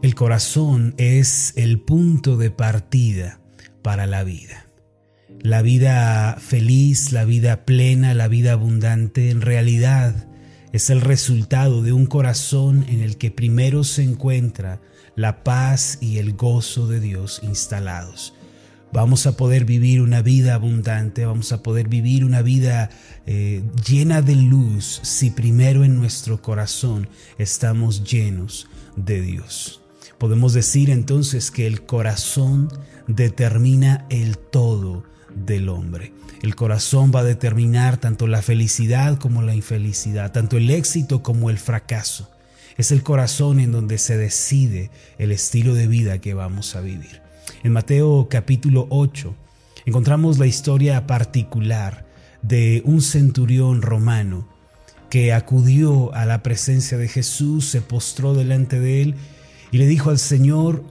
El corazón es el punto de partida para la vida. La vida feliz, la vida plena, la vida abundante, en realidad es el resultado de un corazón en el que primero se encuentra la paz y el gozo de Dios instalados. Vamos a poder vivir una vida abundante, vamos a poder vivir una vida eh, llena de luz si primero en nuestro corazón estamos llenos de Dios. Podemos decir entonces que el corazón determina el todo del hombre. El corazón va a determinar tanto la felicidad como la infelicidad, tanto el éxito como el fracaso. Es el corazón en donde se decide el estilo de vida que vamos a vivir. En Mateo capítulo 8 encontramos la historia particular de un centurión romano que acudió a la presencia de Jesús, se postró delante de él y le dijo al Señor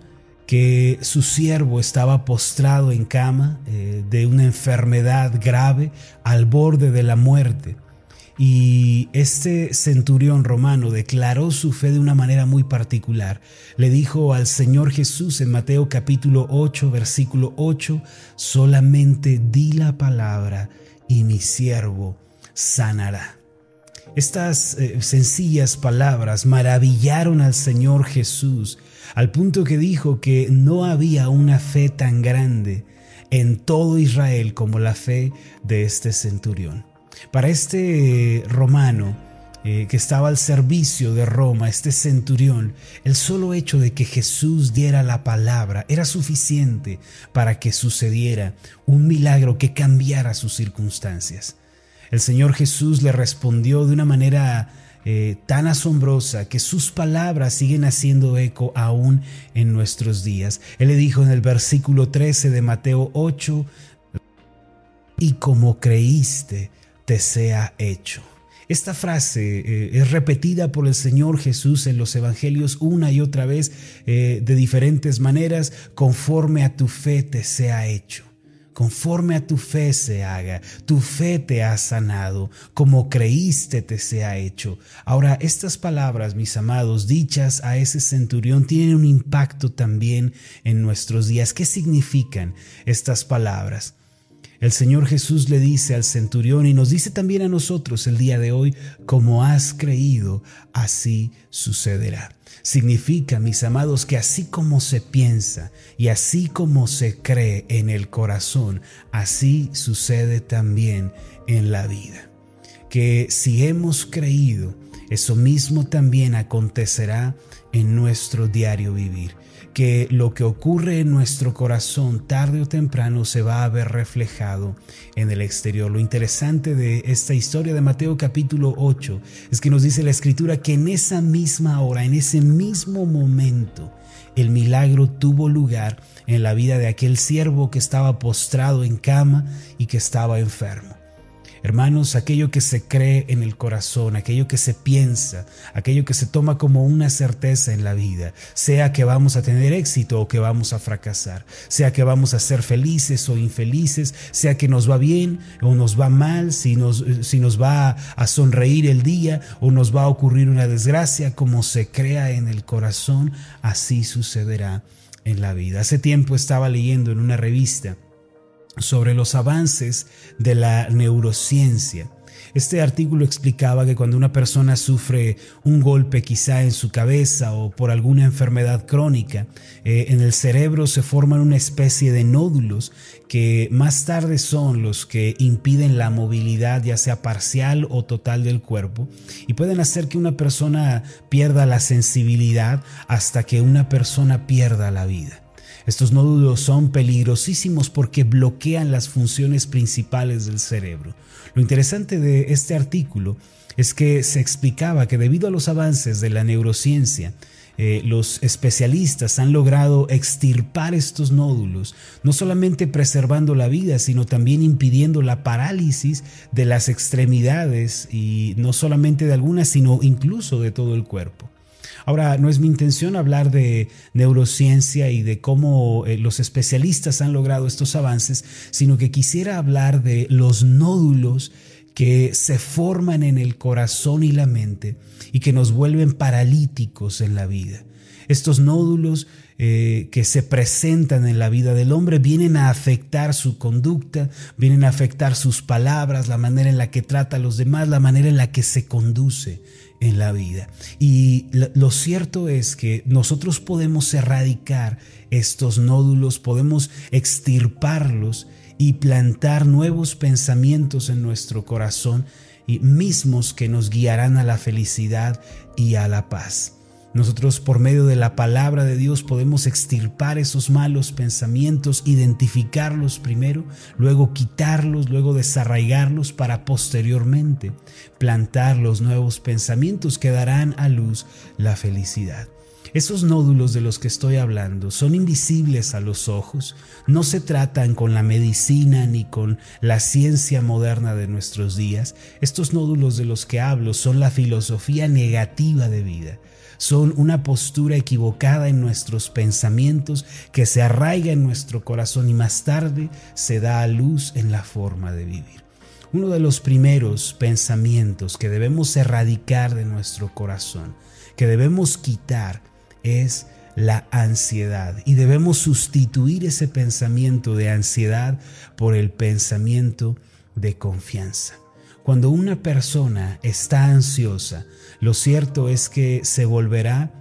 que su siervo estaba postrado en cama eh, de una enfermedad grave al borde de la muerte. Y este centurión romano declaró su fe de una manera muy particular. Le dijo al Señor Jesús en Mateo capítulo 8, versículo 8, solamente di la palabra y mi siervo sanará. Estas eh, sencillas palabras maravillaron al Señor Jesús, al punto que dijo que no había una fe tan grande en todo Israel como la fe de este centurión. Para este romano, eh, que estaba al servicio de Roma, este centurión, el solo hecho de que Jesús diera la palabra era suficiente para que sucediera un milagro que cambiara sus circunstancias. El Señor Jesús le respondió de una manera eh, tan asombrosa que sus palabras siguen haciendo eco aún en nuestros días. Él le dijo en el versículo 13 de Mateo 8, y como creíste, te sea hecho. Esta frase eh, es repetida por el Señor Jesús en los Evangelios una y otra vez eh, de diferentes maneras, conforme a tu fe te sea hecho conforme a tu fe se haga, tu fe te ha sanado, como creíste te sea hecho. Ahora, estas palabras, mis amados, dichas a ese centurión, tienen un impacto también en nuestros días. ¿Qué significan estas palabras? El Señor Jesús le dice al centurión y nos dice también a nosotros el día de hoy, como has creído, así sucederá. Significa, mis amados, que así como se piensa y así como se cree en el corazón, así sucede también en la vida. Que si hemos creído, eso mismo también acontecerá en nuestro diario vivir que lo que ocurre en nuestro corazón tarde o temprano se va a ver reflejado en el exterior. Lo interesante de esta historia de Mateo capítulo 8 es que nos dice la escritura que en esa misma hora, en ese mismo momento, el milagro tuvo lugar en la vida de aquel siervo que estaba postrado en cama y que estaba enfermo. Hermanos, aquello que se cree en el corazón, aquello que se piensa, aquello que se toma como una certeza en la vida, sea que vamos a tener éxito o que vamos a fracasar, sea que vamos a ser felices o infelices, sea que nos va bien o nos va mal, si nos, si nos va a sonreír el día o nos va a ocurrir una desgracia, como se crea en el corazón, así sucederá en la vida. Hace tiempo estaba leyendo en una revista, sobre los avances de la neurociencia. Este artículo explicaba que cuando una persona sufre un golpe quizá en su cabeza o por alguna enfermedad crónica, eh, en el cerebro se forman una especie de nódulos que más tarde son los que impiden la movilidad ya sea parcial o total del cuerpo y pueden hacer que una persona pierda la sensibilidad hasta que una persona pierda la vida. Estos nódulos son peligrosísimos porque bloquean las funciones principales del cerebro. Lo interesante de este artículo es que se explicaba que debido a los avances de la neurociencia, eh, los especialistas han logrado extirpar estos nódulos, no solamente preservando la vida, sino también impidiendo la parálisis de las extremidades y no solamente de algunas, sino incluso de todo el cuerpo. Ahora, no es mi intención hablar de neurociencia y de cómo eh, los especialistas han logrado estos avances, sino que quisiera hablar de los nódulos que se forman en el corazón y la mente y que nos vuelven paralíticos en la vida. Estos nódulos eh, que se presentan en la vida del hombre vienen a afectar su conducta, vienen a afectar sus palabras, la manera en la que trata a los demás, la manera en la que se conduce en la vida. Y lo cierto es que nosotros podemos erradicar estos nódulos, podemos extirparlos y plantar nuevos pensamientos en nuestro corazón y mismos que nos guiarán a la felicidad y a la paz. Nosotros por medio de la palabra de Dios podemos extirpar esos malos pensamientos, identificarlos primero, luego quitarlos, luego desarraigarlos para posteriormente plantar los nuevos pensamientos que darán a luz la felicidad. Esos nódulos de los que estoy hablando son invisibles a los ojos, no se tratan con la medicina ni con la ciencia moderna de nuestros días. Estos nódulos de los que hablo son la filosofía negativa de vida, son una postura equivocada en nuestros pensamientos que se arraiga en nuestro corazón y más tarde se da a luz en la forma de vivir. Uno de los primeros pensamientos que debemos erradicar de nuestro corazón, que debemos quitar, es la ansiedad y debemos sustituir ese pensamiento de ansiedad por el pensamiento de confianza. Cuando una persona está ansiosa, lo cierto es que se volverá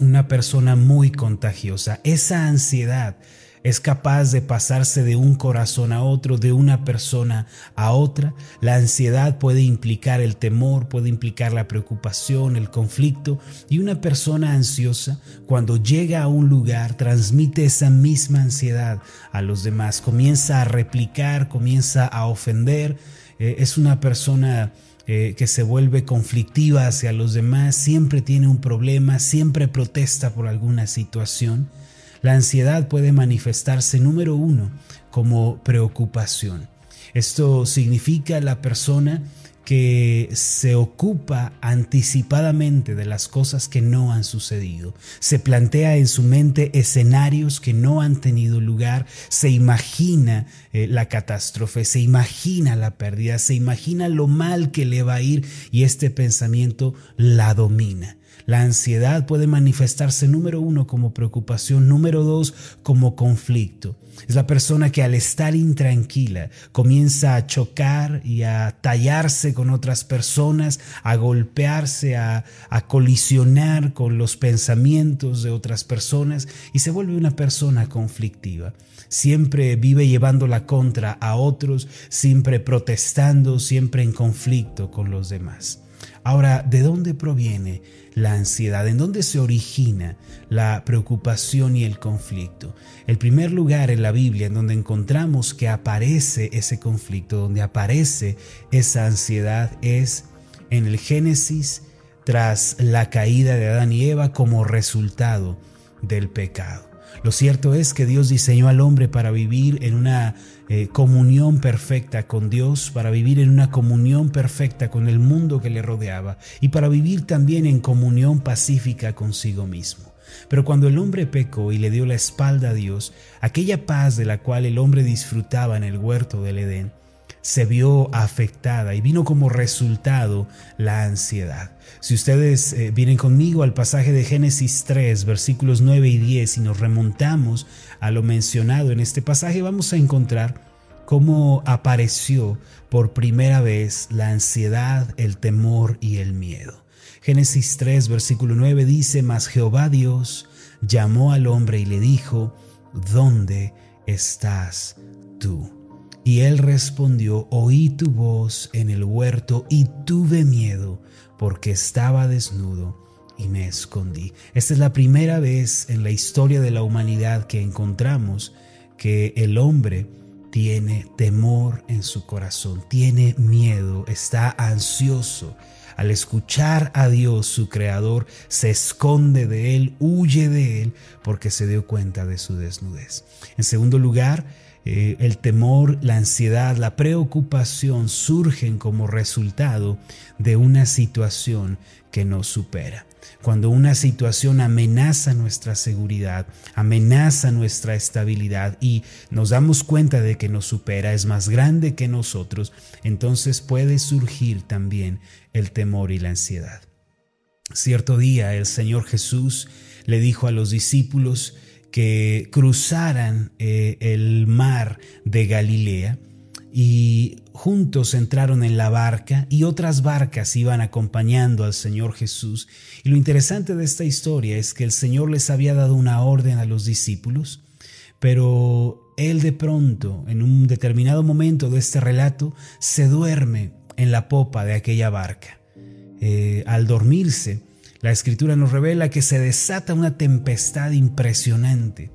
una persona muy contagiosa. Esa ansiedad es capaz de pasarse de un corazón a otro, de una persona a otra. La ansiedad puede implicar el temor, puede implicar la preocupación, el conflicto. Y una persona ansiosa, cuando llega a un lugar, transmite esa misma ansiedad a los demás. Comienza a replicar, comienza a ofender. Eh, es una persona... Eh, que se vuelve conflictiva hacia los demás, siempre tiene un problema, siempre protesta por alguna situación. La ansiedad puede manifestarse, número uno, como preocupación. Esto significa la persona que se ocupa anticipadamente de las cosas que no han sucedido. Se plantea en su mente escenarios que no han tenido lugar, se imagina eh, la catástrofe, se imagina la pérdida, se imagina lo mal que le va a ir y este pensamiento la domina. La ansiedad puede manifestarse número uno como preocupación, número dos como conflicto. Es la persona que al estar intranquila comienza a chocar y a tallarse con otras personas, a golpearse, a, colisionar con los pensamientos de otras personas y se vuelve una persona conflictiva. Siempre vive llevando la contra a otros, siempre protestando, siempre en conflicto con los demás. Ahora, ¿de dónde proviene la ansiedad? ¿En dónde se origina la preocupación y el conflicto? El primer lugar en la Biblia en donde encontramos que aparece ese conflicto, donde aparece esa ansiedad, es en el Génesis tras la caída de Adán y Eva como resultado del pecado. Lo cierto es que Dios diseñó al hombre para vivir en una eh, comunión perfecta con Dios, para vivir en una comunión perfecta con el mundo que le rodeaba y para vivir también en comunión pacífica consigo mismo. Pero cuando el hombre pecó y le dio la espalda a Dios, aquella paz de la cual el hombre disfrutaba en el huerto del Edén, se vio afectada y vino como resultado la ansiedad. Si ustedes eh, vienen conmigo al pasaje de Génesis 3, versículos 9 y 10, y nos remontamos a lo mencionado en este pasaje, vamos a encontrar cómo apareció por primera vez la ansiedad, el temor y el miedo. Génesis 3, versículo 9 dice, Mas Jehová Dios llamó al hombre y le dijo, ¿dónde estás tú? Y él respondió, oí tu voz en el huerto y tuve miedo porque estaba desnudo y me escondí. Esta es la primera vez en la historia de la humanidad que encontramos que el hombre tiene temor en su corazón, tiene miedo, está ansioso. Al escuchar a Dios, su creador, se esconde de él, huye de él, porque se dio cuenta de su desnudez. En segundo lugar, eh, el temor, la ansiedad, la preocupación surgen como resultado de una situación que nos supera. Cuando una situación amenaza nuestra seguridad, amenaza nuestra estabilidad y nos damos cuenta de que nos supera, es más grande que nosotros, entonces puede surgir también el temor y la ansiedad. Cierto día el Señor Jesús le dijo a los discípulos que cruzaran eh, el mar de Galilea y juntos entraron en la barca y otras barcas iban acompañando al Señor Jesús. Y lo interesante de esta historia es que el Señor les había dado una orden a los discípulos, pero Él de pronto, en un determinado momento de este relato, se duerme en la popa de aquella barca. Eh, al dormirse, la escritura nos revela que se desata una tempestad impresionante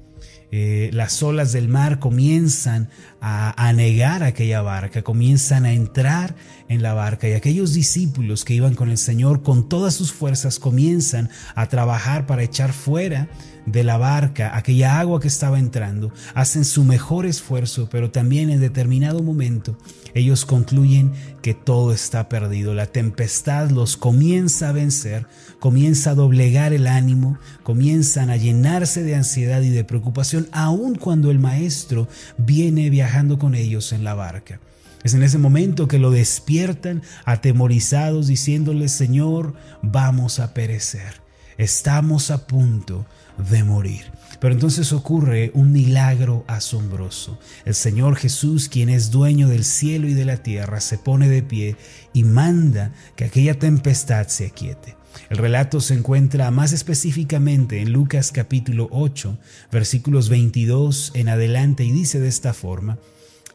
eh, las olas del mar comienzan a anegar aquella barca, comienzan a entrar en la barca y aquellos discípulos que iban con el Señor con todas sus fuerzas comienzan a trabajar para echar fuera de la barca aquella agua que estaba entrando, hacen su mejor esfuerzo, pero también en determinado momento ellos concluyen que todo está perdido. La tempestad los comienza a vencer, comienza a doblegar el ánimo, comienzan a llenarse de ansiedad y de preocupación, aun cuando el maestro viene viajando con ellos en la barca. Es en ese momento que lo despiertan atemorizados diciéndole, Señor, vamos a perecer, estamos a punto de morir. Pero entonces ocurre un milagro asombroso. El Señor Jesús, quien es dueño del cielo y de la tierra, se pone de pie y manda que aquella tempestad se aquiete. El relato se encuentra más específicamente en Lucas capítulo 8, versículos 22 en adelante y dice de esta forma,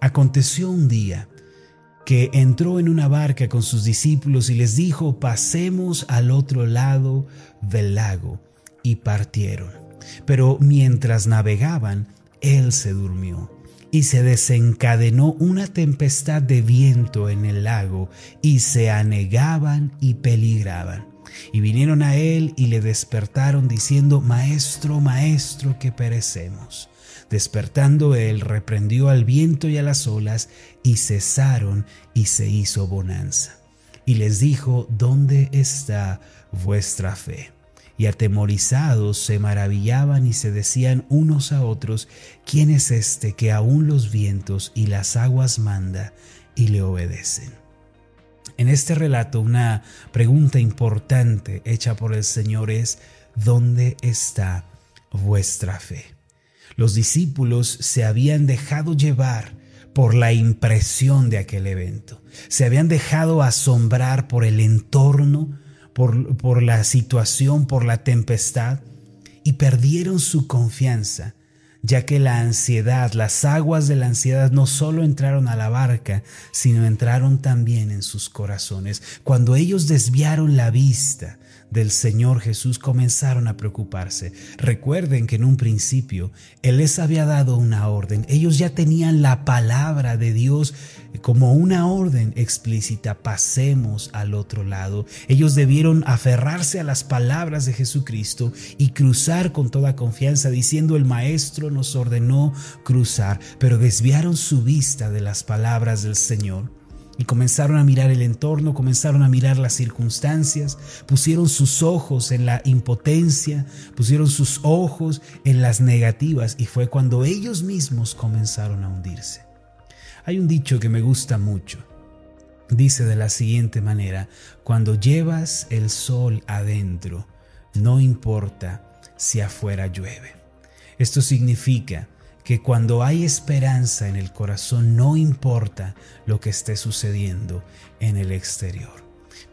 Aconteció un día que entró en una barca con sus discípulos y les dijo, pasemos al otro lado del lago, y partieron. Pero mientras navegaban, él se durmió y se desencadenó una tempestad de viento en el lago y se anegaban y peligraban. Y vinieron a él y le despertaron diciendo, Maestro, Maestro, que perecemos. Despertando él, reprendió al viento y a las olas, y cesaron y se hizo bonanza. Y les dijo, ¿dónde está vuestra fe? y atemorizados se maravillaban y se decían unos a otros, ¿quién es este que aún los vientos y las aguas manda y le obedecen? En este relato una pregunta importante hecha por el Señor es, ¿dónde está vuestra fe? Los discípulos se habían dejado llevar por la impresión de aquel evento, se habían dejado asombrar por el entorno, por, la situación, por la tempestad, y perdieron su confianza, ya que la ansiedad, las aguas de la ansiedad no solo entraron a la barca, sino entraron también en sus corazones. Cuando ellos desviaron la vista del Señor Jesús comenzaron a preocuparse. Recuerden que en un principio Él les había dado una orden. Ellos ya tenían la palabra de Dios como una orden explícita. Pasemos al otro lado. Ellos debieron aferrarse a las palabras de Jesucristo y cruzar con toda confianza diciendo el Maestro nos ordenó cruzar, pero desviaron su vista de las palabras del Señor y comenzaron a mirar el entorno, comenzaron a mirar las circunstancias, pusieron sus ojos en la impotencia, pusieron sus ojos en las negativas y fue cuando ellos mismos comenzaron a hundirse. Hay un dicho que me gusta mucho. Dice de la siguiente manera, cuando llevas el sol adentro, no importa si afuera llueve. Esto significa que cuando hay esperanza en el corazón no importa lo que esté sucediendo en el exterior.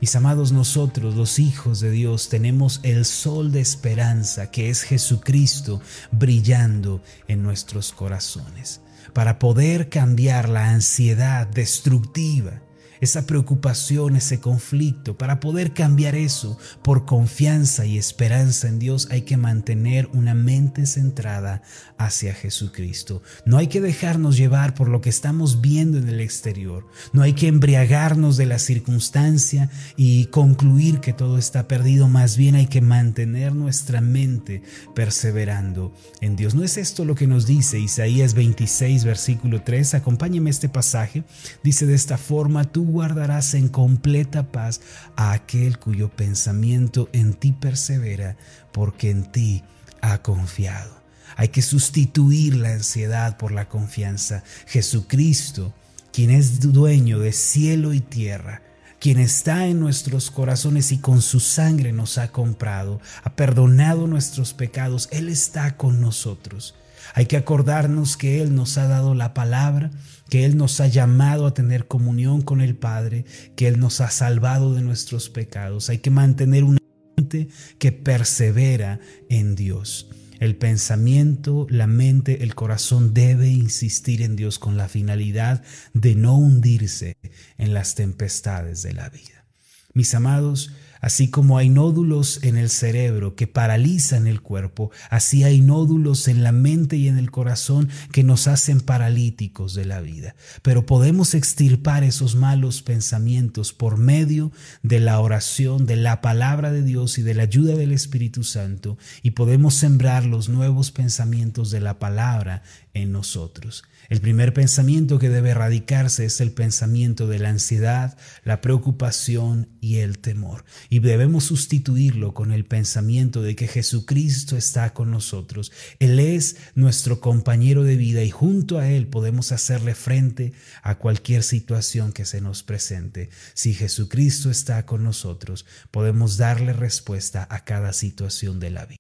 Mis amados, nosotros los hijos de Dios tenemos el sol de esperanza que es Jesucristo brillando en nuestros corazones para poder cambiar la ansiedad destructiva esa preocupación, ese conflicto. Para poder cambiar eso por confianza y esperanza en Dios hay que mantener una mente centrada hacia Jesucristo. No hay que dejarnos llevar por lo que estamos viendo en el exterior. No hay que embriagarnos de la circunstancia y concluir que todo está perdido. Más bien hay que mantener nuestra mente perseverando en Dios. ¿No es esto lo que nos dice Isaías 26, versículo 3? Acompáñeme este pasaje. Dice de esta forma, tú guardarás en completa paz a aquel cuyo pensamiento en ti persevera, porque en ti ha confiado. Hay que sustituir la ansiedad por la confianza. Jesucristo, quien es dueño de cielo y tierra, quien está en nuestros corazones y con su sangre nos ha comprado, ha perdonado nuestros pecados, Él está con nosotros. Hay que acordarnos que Él nos ha dado la palabra, que Él nos ha llamado a tener comunión con el Padre, que Él nos ha salvado de nuestros pecados. Hay que mantener una mente que persevera en Dios. El pensamiento, la mente, el corazón debe insistir en Dios con la finalidad de no hundirse en las tempestades de la vida. Mis amados, Así como hay nódulos en el cerebro que paralizan el cuerpo, así hay nódulos en la mente y en el corazón que nos hacen paralíticos de la vida. Pero podemos extirpar esos malos pensamientos por medio de la oración, de la palabra de Dios y de la ayuda del Espíritu Santo y podemos sembrar los nuevos pensamientos de la palabra en nosotros. El primer pensamiento que debe erradicarse es el pensamiento de la ansiedad, la preocupación y el temor. Y debemos sustituirlo con el pensamiento de que Jesucristo está con nosotros. Él es nuestro compañero de vida y junto a Él podemos hacerle frente a cualquier situación que se nos presente. Si Jesucristo está con nosotros, podemos darle respuesta a cada situación de la vida.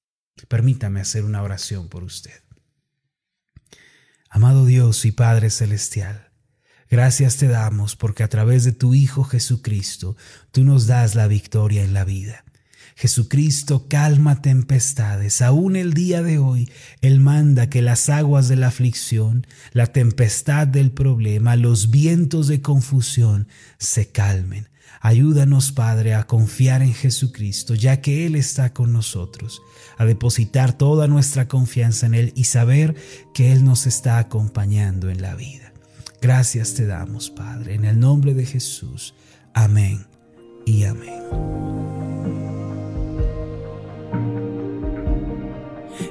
Permítame hacer una oración por usted. Amado Dios y Padre Celestial, gracias te damos porque a través de tu Hijo Jesucristo tú nos das la victoria en la vida. Jesucristo calma tempestades. Aún el día de hoy, Él manda que las aguas de la aflicción, la tempestad del problema, los vientos de confusión se calmen. Ayúdanos, Padre, a confiar en Jesucristo, ya que Él está con nosotros, a depositar toda nuestra confianza en Él y saber que Él nos está acompañando en la vida. Gracias te damos, Padre, en el nombre de Jesús. Amén y amén.